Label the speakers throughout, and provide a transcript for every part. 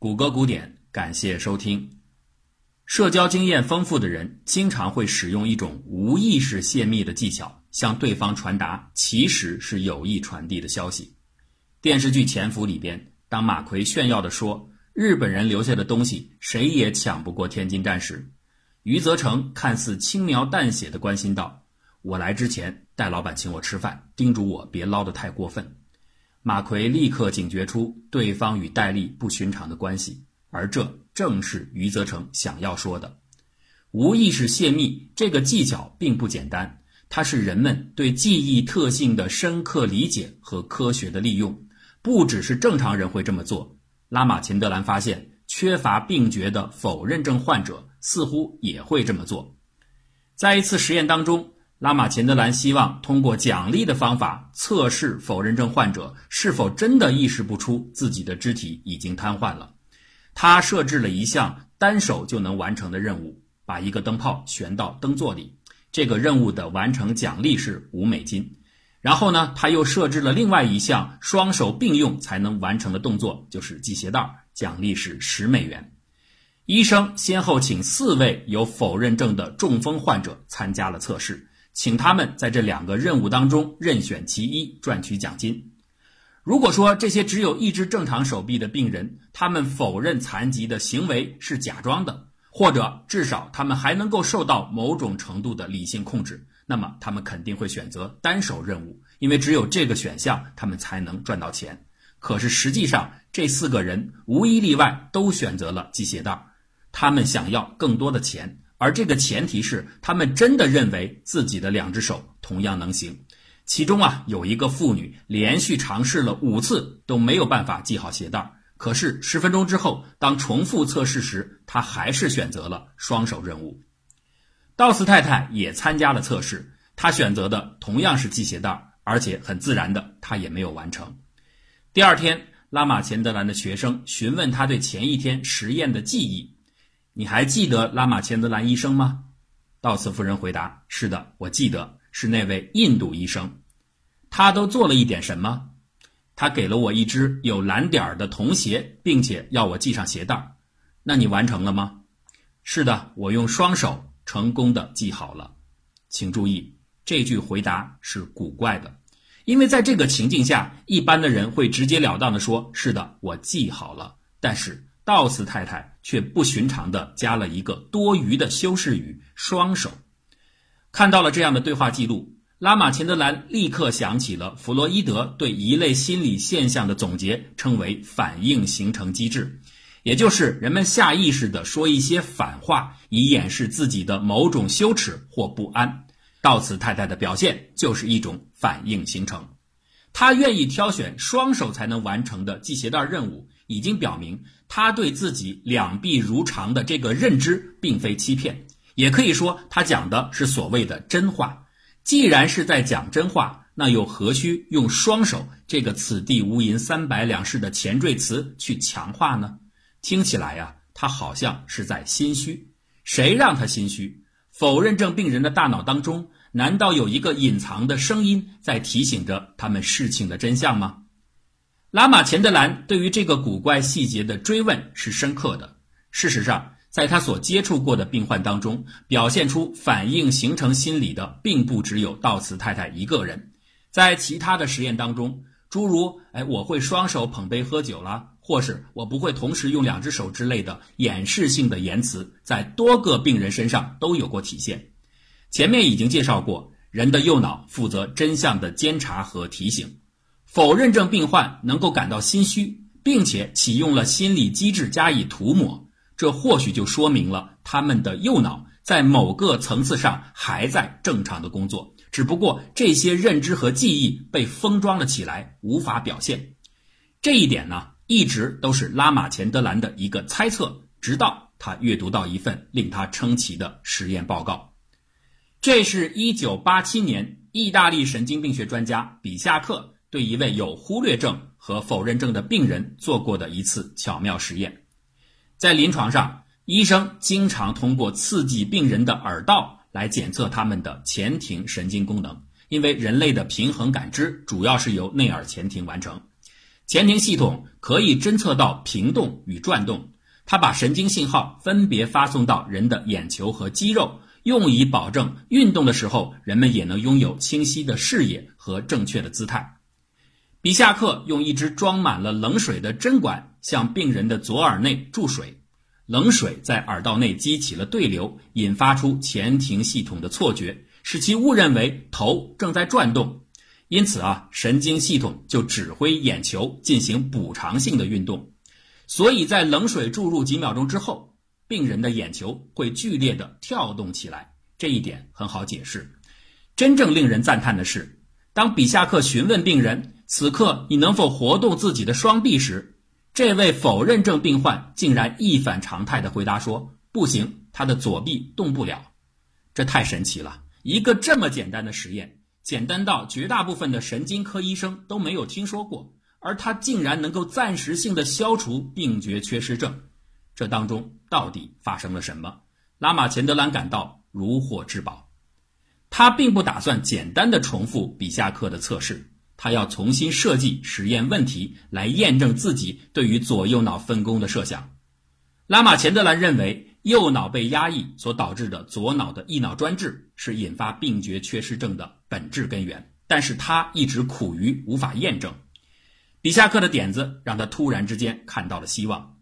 Speaker 1: 谷歌古典，感谢收听。社交经验丰富的人经常会使用一种无意识泄密的技巧，向对方传达其实是有意传递的消息。电视剧《潜伏》里边，当马奎炫耀地说日本人留下的东西谁也抢不过天津站时，余则成看似轻描淡写的关心道：“我来之前，戴老板请我吃饭，叮嘱我别捞得太过分。”马奎立刻警觉出对方与戴笠不寻常的关系。而这正是余则成想要说的，无意识泄密这个技巧并不简单，它是人们对记忆特性的深刻理解和科学的利用。不只是正常人会这么做，拉玛琴德兰发现，缺乏病觉的否认症患者似乎也会这么做。在一次实验当中，拉玛钱德兰希望通过奖励的方法测试否认症患者是否真的意识不出自己的肢体已经瘫痪了。他设置了一项单手就能完成的任务，把一个灯泡悬到灯座里。这个任务的完成奖励是五美金。然后呢，他又设置了另外一项双手并用才能完成的动作，就是系鞋带，奖励是十美元。医生先后请四位有否认症的中风患者参加了测试，请他们在这两个任务当中任选其一，赚取奖金。如果说这些只有一只正常手臂的病人，他们否认残疾的行为是假装的，或者至少他们还能够受到某种程度的理性控制，那么他们肯定会选择单手任务，因为只有这个选项，他们才能赚到钱。可是实际上，这四个人无一例外都选择了系鞋带，他们想要更多的钱，而这个前提是他们真的认为自己的两只手同样能行。其中啊，有一个妇女连续尝试了五次都没有办法系好鞋带儿可是十分钟之后，当重复测试时，她还是选择了双手任务。道斯太太也参加了测试，她选择的同样是系鞋带儿而且很自然的，她也没有完成。第二天，拉玛钱德兰的学生询问他对前一天实验的记忆：“你还记得拉玛钱德兰医生吗？”道斯夫人回答：“是的，我记得。”是那位印度医生，他都做了一点什么？他给了我一只有蓝点儿的童鞋，并且要我系上鞋带那你完成了吗？是的，我用双手成功的系好了。请注意，这句回答是古怪的，因为在这个情境下，一般的人会直截了当的说：“是的，我系好了。”但是道斯太太却不寻常的加了一个多余的修饰语“双手”。看到了这样的对话记录，拉玛钱德兰立刻想起了弗洛伊德对一类心理现象的总结，称为反应形成机制，也就是人们下意识地说一些反话，以掩饰自己的某种羞耻或不安。道此太太的表现就是一种反应形成，她愿意挑选双手才能完成的系鞋带任务，已经表明他对自己两臂如常的这个认知并非欺骗。也可以说，他讲的是所谓的真话。既然是在讲真话，那又何须用“双手”这个“此地无银三百两”式的前缀词去强化呢？听起来呀，他好像是在心虚。谁让他心虚？否认症病人的大脑当中，难道有一个隐藏的声音在提醒着他们事情的真相吗？拉玛钱德兰对于这个古怪细节的追问是深刻的。事实上。在他所接触过的病患当中，表现出反应形成心理的，并不只有道茨太太一个人。在其他的实验当中，诸如“哎，我会双手捧杯喝酒了”或是“我不会同时用两只手”之类的掩饰性的言辞，在多个病人身上都有过体现。前面已经介绍过，人的右脑负责真相的监察和提醒。否认症病患能够感到心虚，并且启用了心理机制加以涂抹。这或许就说明了他们的右脑在某个层次上还在正常的工作，只不过这些认知和记忆被封装了起来，无法表现。这一点呢，一直都是拉玛钱德兰的一个猜测，直到他阅读到一份令他称奇的实验报告。这是一九八七年，意大利神经病学专家比夏克对一位有忽略症和否认症的病人做过的一次巧妙实验。在临床上，医生经常通过刺激病人的耳道来检测他们的前庭神经功能，因为人类的平衡感知主要是由内耳前庭完成。前庭系统可以侦测到平动与转动，它把神经信号分别发送到人的眼球和肌肉，用以保证运动的时候人们也能拥有清晰的视野和正确的姿态。比夏克用一只装满了冷水的针管向病人的左耳内注水，冷水在耳道内激起了对流，引发出前庭系统的错觉，使其误认为头正在转动。因此啊，神经系统就指挥眼球进行补偿性的运动，所以在冷水注入几秒钟之后，病人的眼球会剧烈的跳动起来。这一点很好解释。真正令人赞叹的是，当比夏克询问病人“此刻你能否活动自己的双臂”时，这位否认症病患竟然一反常态的回答说：“不行，他的左臂动不了。”这太神奇了！一个这么简单的实验。简单到绝大部分的神经科医生都没有听说过，而他竟然能够暂时性的消除病觉缺失症，这当中到底发生了什么？拉马钱德兰感到如获至宝。他并不打算简单的重复比夏克的测试，他要重新设计实验问题来验证自己对于左右脑分工的设想。拉马钱德兰认为。右脑被压抑所导致的左脑的异脑专制是引发病觉缺失症的本质根源，但是他一直苦于无法验证。比夏克的点子让他突然之间看到了希望。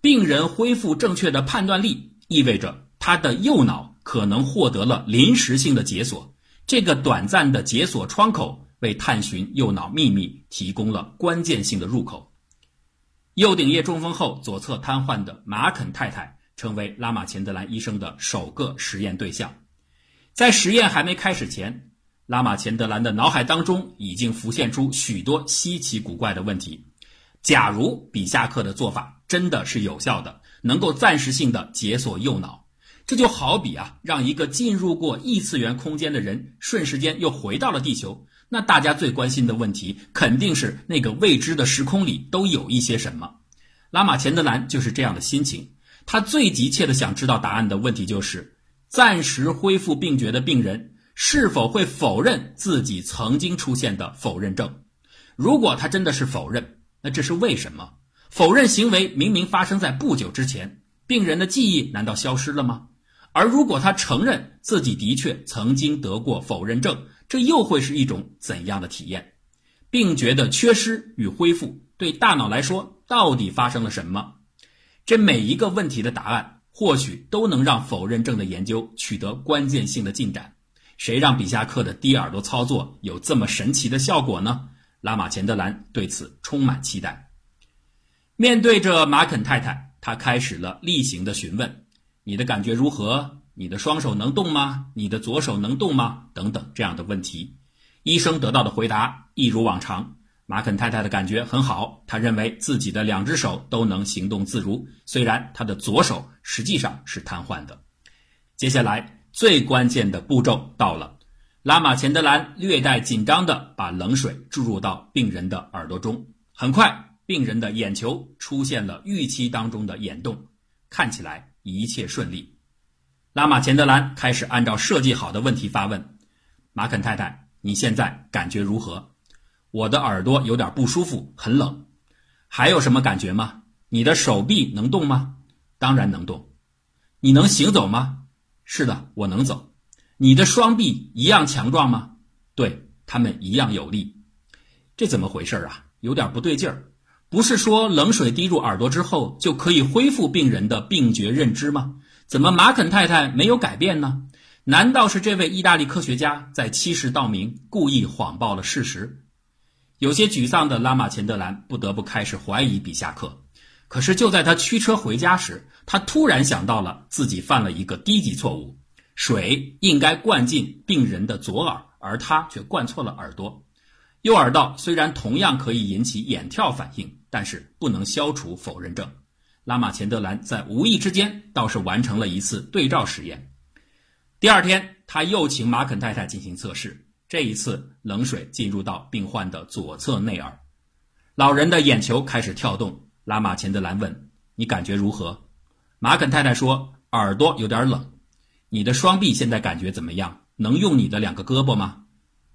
Speaker 1: 病人恢复正确的判断力，意味着他的右脑可能获得了临时性的解锁。这个短暂的解锁窗口为探寻右脑秘密提供了关键性的入口。右顶叶中风后左侧瘫痪的马肯太太。成为拉马钱德兰医生的首个实验对象。在实验还没开始前，拉马钱德兰的脑海当中已经浮现出许多稀奇古怪的问题。假如比夏克的做法真的是有效的，能够暂时性的解锁右脑，这就好比啊，让一个进入过异次元空间的人瞬时间又回到了地球。那大家最关心的问题肯定是那个未知的时空里都有一些什么。拉马钱德兰就是这样的心情。他最急切的想知道答案的问题就是：暂时恢复病觉的病人是否会否认自己曾经出现的否认症？如果他真的是否认，那这是为什么？否认行为明明发生在不久之前，病人的记忆难道消失了吗？而如果他承认自己的确曾经得过否认症，这又会是一种怎样的体验？病觉的缺失与恢复对大脑来说到底发生了什么？这每一个问题的答案，或许都能让否认症的研究取得关键性的进展。谁让比夏克的低耳朵操作有这么神奇的效果呢？拉马钱德兰对此充满期待。面对着马肯太太，他开始了例行的询问：“你的感觉如何？你的双手能动吗？你的左手能动吗？”等等这样的问题。医生得到的回答一如往常。马肯太太的感觉很好，她认为自己的两只手都能行动自如，虽然她的左手实际上是瘫痪的。接下来最关键的步骤到了，拉马钱德兰略带紧张地把冷水注入到病人的耳朵中，很快，病人的眼球出现了预期当中的眼动，看起来一切顺利。拉马钱德兰开始按照设计好的问题发问：“马肯太太，你现在感觉如何？”我的耳朵有点不舒服，很冷。还有什么感觉吗？你的手臂能动吗？当然能动。你能行走吗？是的，我能走。你的双臂一样强壮吗？对，他们一样有力。这怎么回事啊？有点不对劲儿。不是说冷水滴入耳朵之后就可以恢复病人的病觉认知吗？怎么马肯太太没有改变呢？难道是这位意大利科学家在欺世盗名，故意谎报了事实？有些沮丧的拉马钱德兰不得不开始怀疑比夏克。可是就在他驱车回家时，他突然想到了自己犯了一个低级错误：水应该灌进病人的左耳，而他却灌错了耳朵。右耳道虽然同样可以引起眼跳反应，但是不能消除否认症。拉马钱德兰在无意之间倒是完成了一次对照实验。第二天，他又请马肯太太进行测试。这一次，冷水进入到病患的左侧内耳，老人的眼球开始跳动。拉马钱德兰问：“你感觉如何？”马肯太太说：“耳朵有点冷。”“你的双臂现在感觉怎么样？能用你的两个胳膊吗？”“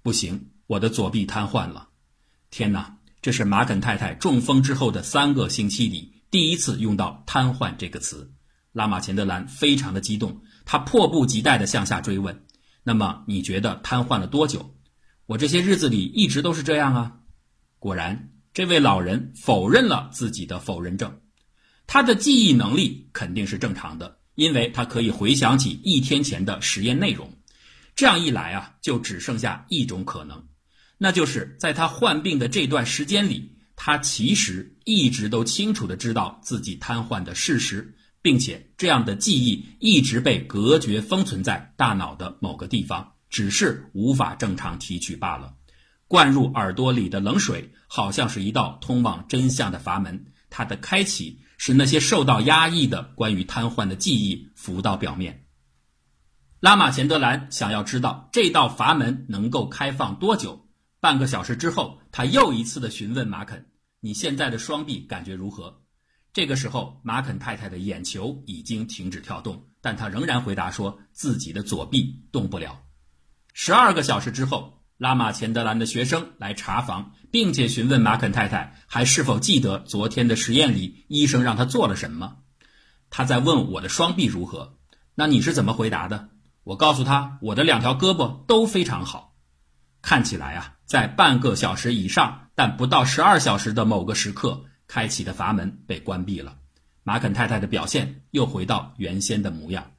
Speaker 1: 不行，我的左臂瘫痪了。”“天哪，这是马肯太太中风之后的三个星期里第一次用到“瘫痪”这个词。拉玛钱德兰非常的激动，他迫不及待地向下追问：“那么你觉得瘫痪了多久？”“我这些日子里一直都是这样啊。”果然，这位老人否认了自己的否认症。他的记忆能力肯定是正常的，因为他可以回想起一天前的实验内容。这样一来啊，就只剩下一种可能，那就是在他患病的这段时间里，他其实一直都清楚的知道自己瘫痪的事实。并且这样的记忆一直被隔绝封存在大脑的某个地方，只是无法正常提取罢了。灌入耳朵里的冷水，好像是一道通往真相的阀门，它的开启使那些受到压抑的关于瘫痪的记忆浮到表面。拉玛钱德兰想要知道这道阀门能够开放多久。半个小时之后，他又一次的询问马肯：“你现在的双臂感觉如何？”这个时候，马肯太太的眼球已经停止跳动，但她仍然回答说自己的左臂动不了。十二个小时之后，拉玛钱德兰的学生来查房，并且询问马肯太太还是否记得昨天的实验里医生让他做了什么。他在问我的双臂如何？那你是怎么回答的？我告诉他我的两条胳膊都非常好。看起来啊，在半个小时以上，但不到十二小时的某个时刻。开启的阀门被关闭了，马肯太太的表现又回到原先的模样。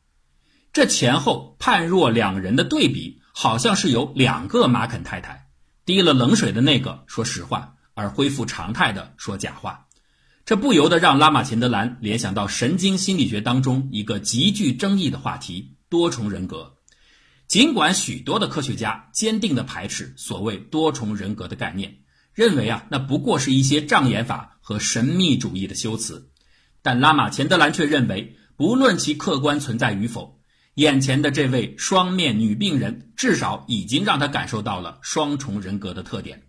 Speaker 1: 这前后判若两人的对比，好像是有两个马肯太太。滴了冷水的那个说实话，而恢复常态的说假话。这不由得让拉玛钱德兰联想到神经心理学当中一个极具争议的话题——多重人格。尽管许多的科学家坚定地排斥所谓多重人格的概念。认为啊，那不过是一些障眼法和神秘主义的修辞，但拉玛钱德兰却认为，不论其客观存在与否，眼前的这位双面女病人至少已经让他感受到了双重人格的特点。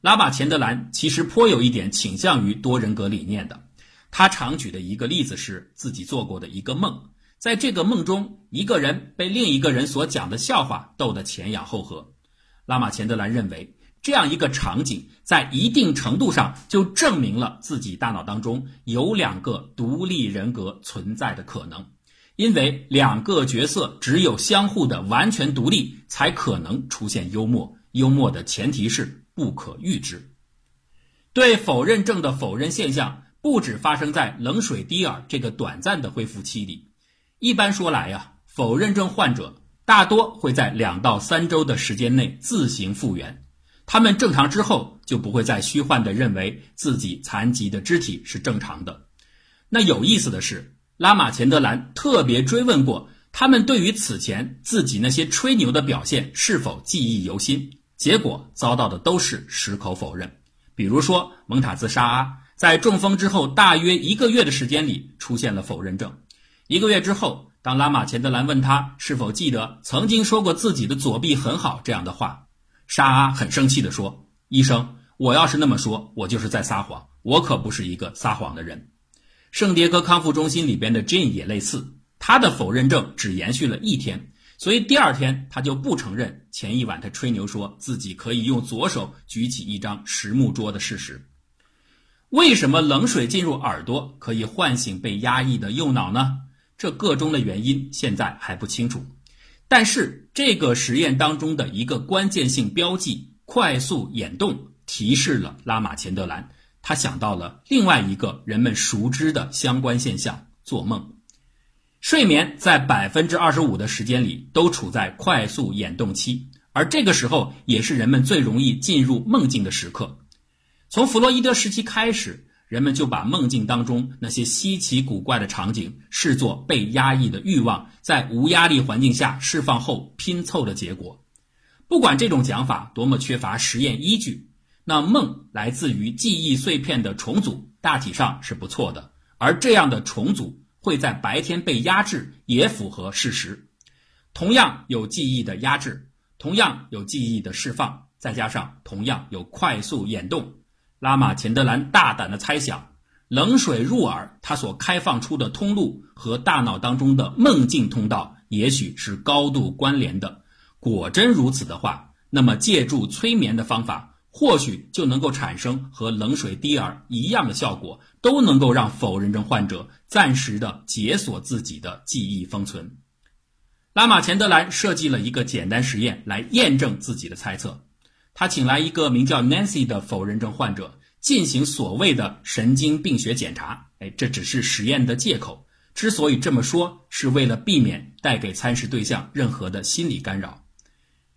Speaker 1: 拉玛钱德兰其实颇有一点倾向于多人格理念的，他常举的一个例子是自己做过的一个梦，在这个梦中，一个人被另一个人所讲的笑话逗得前仰后合。拉玛钱德兰认为。这样一个场景，在一定程度上就证明了自己大脑当中有两个独立人格存在的可能，因为两个角色只有相互的完全独立，才可能出现幽默。幽默的前提是不可预知。对否认症的否认现象，不止发生在冷水滴耳这个短暂的恢复期里。一般说来呀，否认症患者大多会在两到三周的时间内自行复原。他们正常之后，就不会再虚幻地认为自己残疾的肢体是正常的。那有意思的是，拉玛钱德兰特别追问过他们对于此前自己那些吹牛的表现是否记忆犹新，结果遭到的都是矢口否认。比如说，蒙塔兹沙阿在中风之后大约一个月的时间里出现了否认症。一个月之后，当拉玛钱德兰问他是否记得曾经说过自己的左臂很好这样的话。沙阿很生气地说：“医生，我要是那么说，我就是在撒谎。我可不是一个撒谎的人。”圣迭戈康复中心里边的 Jane 也类似，他的否认症只延续了一天，所以第二天他就不承认前一晚他吹牛说自己可以用左手举起一张实木桌的事实。为什么冷水进入耳朵可以唤醒被压抑的右脑呢？这个中的原因现在还不清楚。但是这个实验当中的一个关键性标记——快速眼动，提示了拉玛钱德兰，他想到了另外一个人们熟知的相关现象：做梦。睡眠在百分之二十五的时间里都处在快速眼动期，而这个时候也是人们最容易进入梦境的时刻。从弗洛伊德时期开始。人们就把梦境当中那些稀奇古怪的场景视作被压抑的欲望在无压力环境下释放后拼凑的结果。不管这种讲法多么缺乏实验依据，那梦来自于记忆碎片的重组大体上是不错的。而这样的重组会在白天被压制，也符合事实。同样有记忆的压制，同样有记忆的释放，再加上同样有快速眼动。拉玛钱德兰大胆的猜想，冷水入耳，它所开放出的通路和大脑当中的梦境通道，也许是高度关联的。果真如此的话，那么借助催眠的方法，或许就能够产生和冷水滴耳一样的效果，都能够让否认症患者暂时的解锁自己的记忆封存。拉马钱德兰设计了一个简单实验来验证自己的猜测。他请来一个名叫 Nancy 的否认症患者进行所谓的神经病学检查。哎，这只是实验的借口。之所以这么说，是为了避免带给参试对象任何的心理干扰。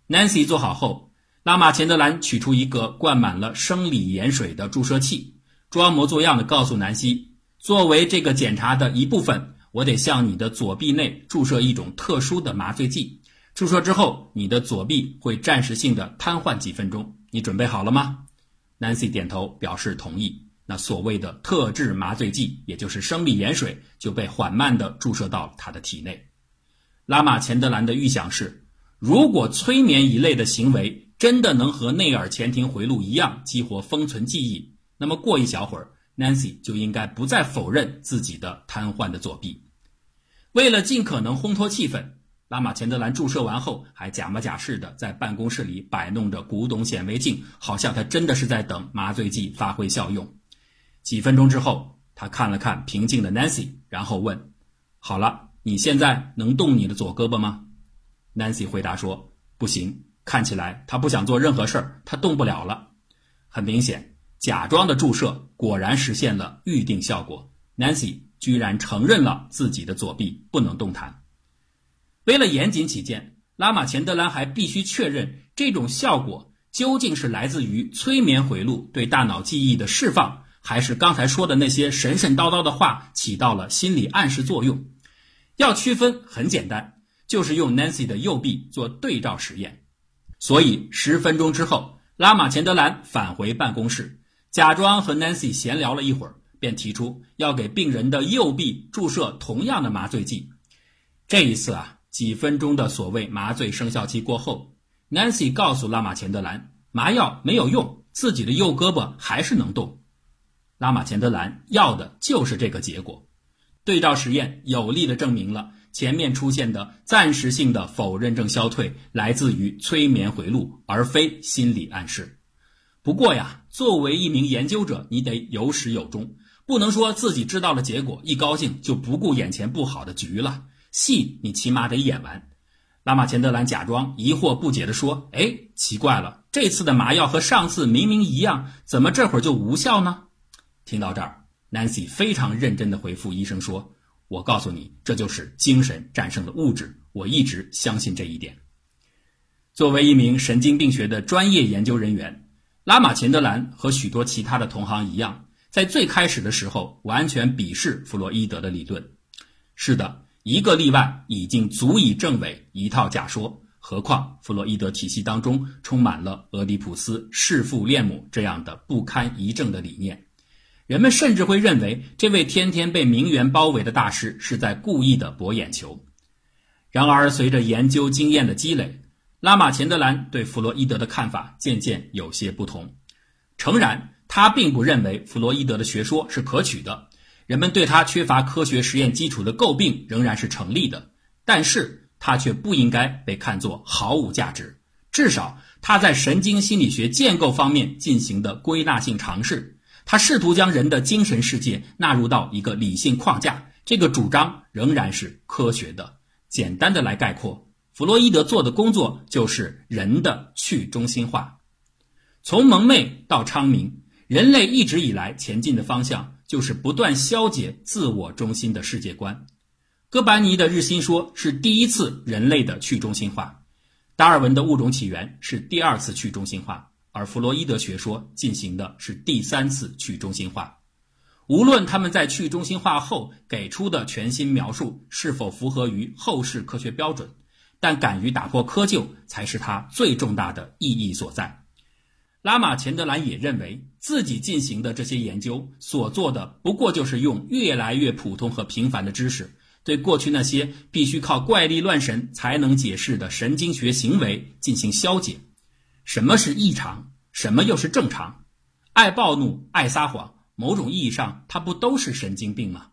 Speaker 1: Nancy 做好后。拉马钱德兰取出一个灌满了生理盐水的注射器，装模作样的告诉南希：“作为这个检查的一部分，我得向你的左臂内注射一种特殊的麻醉剂。注射之后，你的左臂会暂时性的瘫痪几分钟。你准备好了吗？”Nancy 点头表示同意。那所谓的特制麻醉剂，也就是生理盐水，就被缓慢地注射到了他的体内。拉马钱德兰的预想是：如果催眠一类的行为，真的能和内耳前庭回路一样激活封存记忆？那么过一小会儿，Nancy 就应该不再否认自己的瘫痪的左臂。为了尽可能烘托气氛，拉马钱德兰注射完后还假模假式的在办公室里摆弄着古董显微镜，好像他真的是在等麻醉剂发挥效用。几分钟之后，他看了看平静的 Nancy，然后问：“好了，你现在能动你的左胳膊吗？”Nancy 回答说：“不行。”看起来他不想做任何事儿，他动不了了。很明显，假装的注射果然实现了预定效果。Nancy 居然承认了自己的左臂不能动弹。为了严谨起见，拉马钱德兰还必须确认这种效果究竟是来自于催眠回路对大脑记忆的释放，还是刚才说的那些神神叨叨的话起到了心理暗示作用。要区分很简单，就是用 Nancy 的右臂做对照实验。所以十分钟之后，拉马钱德兰返回办公室，假装和 Nancy 闲聊了一会儿，便提出要给病人的右臂注射同样的麻醉剂。这一次啊，几分钟的所谓麻醉生效期过后，Nancy 告诉拉马钱德兰，麻药没有用，自己的右胳膊还是能动。拉马钱德兰要的就是这个结果。对照实验有力地证明了。前面出现的暂时性的否认症消退，来自于催眠回路，而非心理暗示。不过呀，作为一名研究者，你得有始有终，不能说自己知道了结果，一高兴就不顾眼前不好的局了。戏你起码得演完。拉马钱德兰假装疑惑不解地说：“哎，奇怪了，这次的麻药和上次明明一样，怎么这会儿就无效呢？”听到这儿，Nancy 非常认真地回复医生说。我告诉你，这就是精神战胜了物质。我一直相信这一点。作为一名神经病学的专业研究人员，拉马钱德兰和许多其他的同行一样，在最开始的时候完全鄙视弗洛伊德的理论。是的，一个例外已经足以证伪一套假说。何况弗洛伊德体系当中充满了俄狄浦斯弑父恋母这样的不堪一证的理念。人们甚至会认为，这位天天被名媛包围的大师是在故意的博眼球。然而，随着研究经验的积累，拉马钱德兰对弗洛伊德的看法渐渐有些不同。诚然，他并不认为弗洛伊德的学说是可取的，人们对他缺乏科学实验基础的诟病仍然是成立的。但是，他却不应该被看作毫无价值。至少，他在神经心理学建构方面进行的归纳性尝试。他试图将人的精神世界纳入到一个理性框架，这个主张仍然是科学的。简单的来概括，弗洛伊德做的工作就是人的去中心化。从蒙昧到昌明，人类一直以来前进的方向就是不断消解自我中心的世界观。哥白尼的日心说是第一次人类的去中心化，达尔文的物种起源是第二次去中心化。而弗洛伊德学说进行的是第三次去中心化，无论他们在去中心化后给出的全新描述是否符合于后世科学标准，但敢于打破窠臼才是它最重大的意义所在。拉马钱德兰也认为自己进行的这些研究所做的不过就是用越来越普通和平凡的知识，对过去那些必须靠怪力乱神才能解释的神经学行为进行消解。什么是异常？什么又是正常？爱暴怒、爱撒谎，某种意义上，它不都是神经病吗？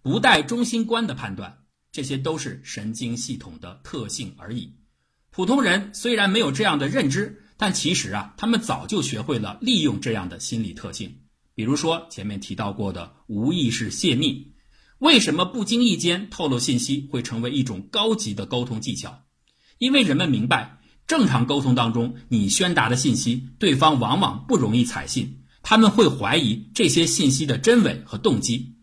Speaker 1: 不带中心观的判断，这些都是神经系统的特性而已。普通人虽然没有这样的认知，但其实啊，他们早就学会了利用这样的心理特性。比如说前面提到过的无意识泄密，为什么不经意间透露信息会成为一种高级的沟通技巧？因为人们明白，正常沟通当中，你宣达的信息，对方往往不容易采信，他们会怀疑这些信息的真伪和动机。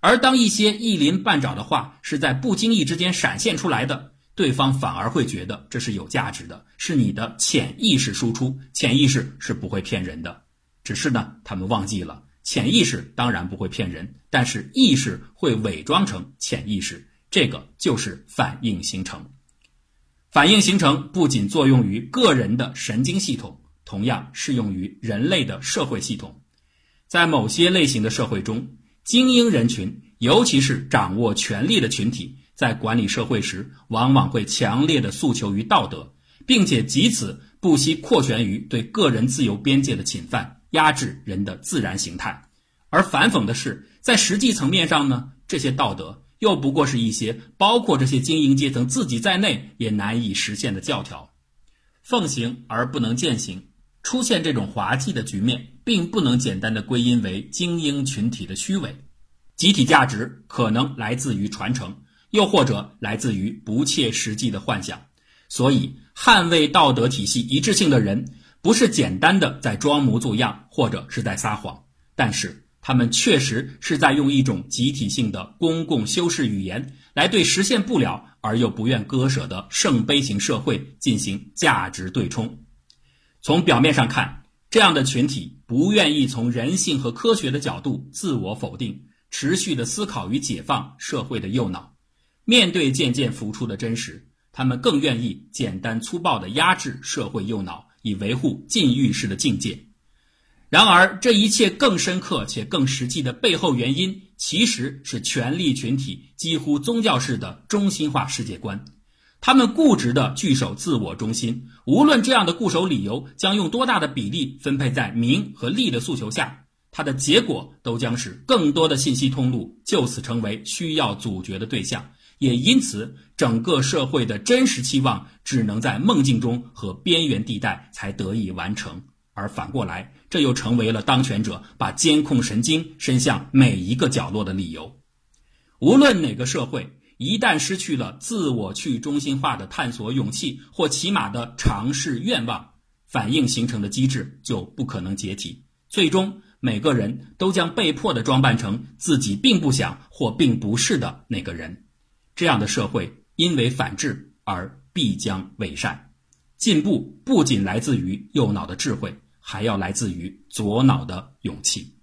Speaker 1: 而当一些一鳞半爪的话是在不经意之间闪现出来的，对方反而会觉得这是有价值的，是你的潜意识输出。潜意识是不会骗人的，只是呢，他们忘记了，潜意识当然不会骗人，但是意识会伪装成潜意识，这个就是反应形成。反应形成不仅作用于个人的神经系统，同样适用于人类的社会系统。在某些类型的社会中，精英人群，尤其是掌握权力的群体，在管理社会时，往往会强烈的诉求于道德，并且藉此不惜扩权于对个人自由边界的侵犯，压制人的自然形态。而反讽的是，在实际层面上呢，这些道德。又不过是一些包括这些精英阶层自己在内也难以实现的教条，奉行而不能践行，出现这种滑稽的局面，并不能简单的归因为精英群体的虚伪。集体价值可能来自于传承，又或者来自于不切实际的幻想。所以，捍卫道德体系一致性的人，不是简单的在装模作样，或者是在撒谎，但是。他们确实是在用一种集体性的公共修饰语言，来对实现不了而又不愿割舍的圣杯型社会进行价值对冲。从表面上看，这样的群体不愿意从人性和科学的角度自我否定，持续的思考与解放社会的右脑。面对渐渐浮出的真实，他们更愿意简单粗暴地压制社会右脑，以维护禁欲式的境界。然而，这一切更深刻且更实际的背后原因，其实是权力群体几乎宗教式的中心化世界观。他们固执地据守自我中心，无论这样的固守理由将用多大的比例分配在名和利的诉求下，它的结果都将是更多的信息通路就此成为需要阻绝的对象，也因此，整个社会的真实期望只能在梦境中和边缘地带才得以完成。而反过来，这又成为了当权者把监控神经伸向每一个角落的理由。无论哪个社会，一旦失去了自我去中心化的探索勇气，或起码的尝试愿望，反应形成的机制就不可能解体。最终，每个人都将被迫的装扮成自己并不想或并不是的那个人。这样的社会因为反智而必将伪善。进步不仅来自于右脑的智慧。还要来自于左脑的勇气。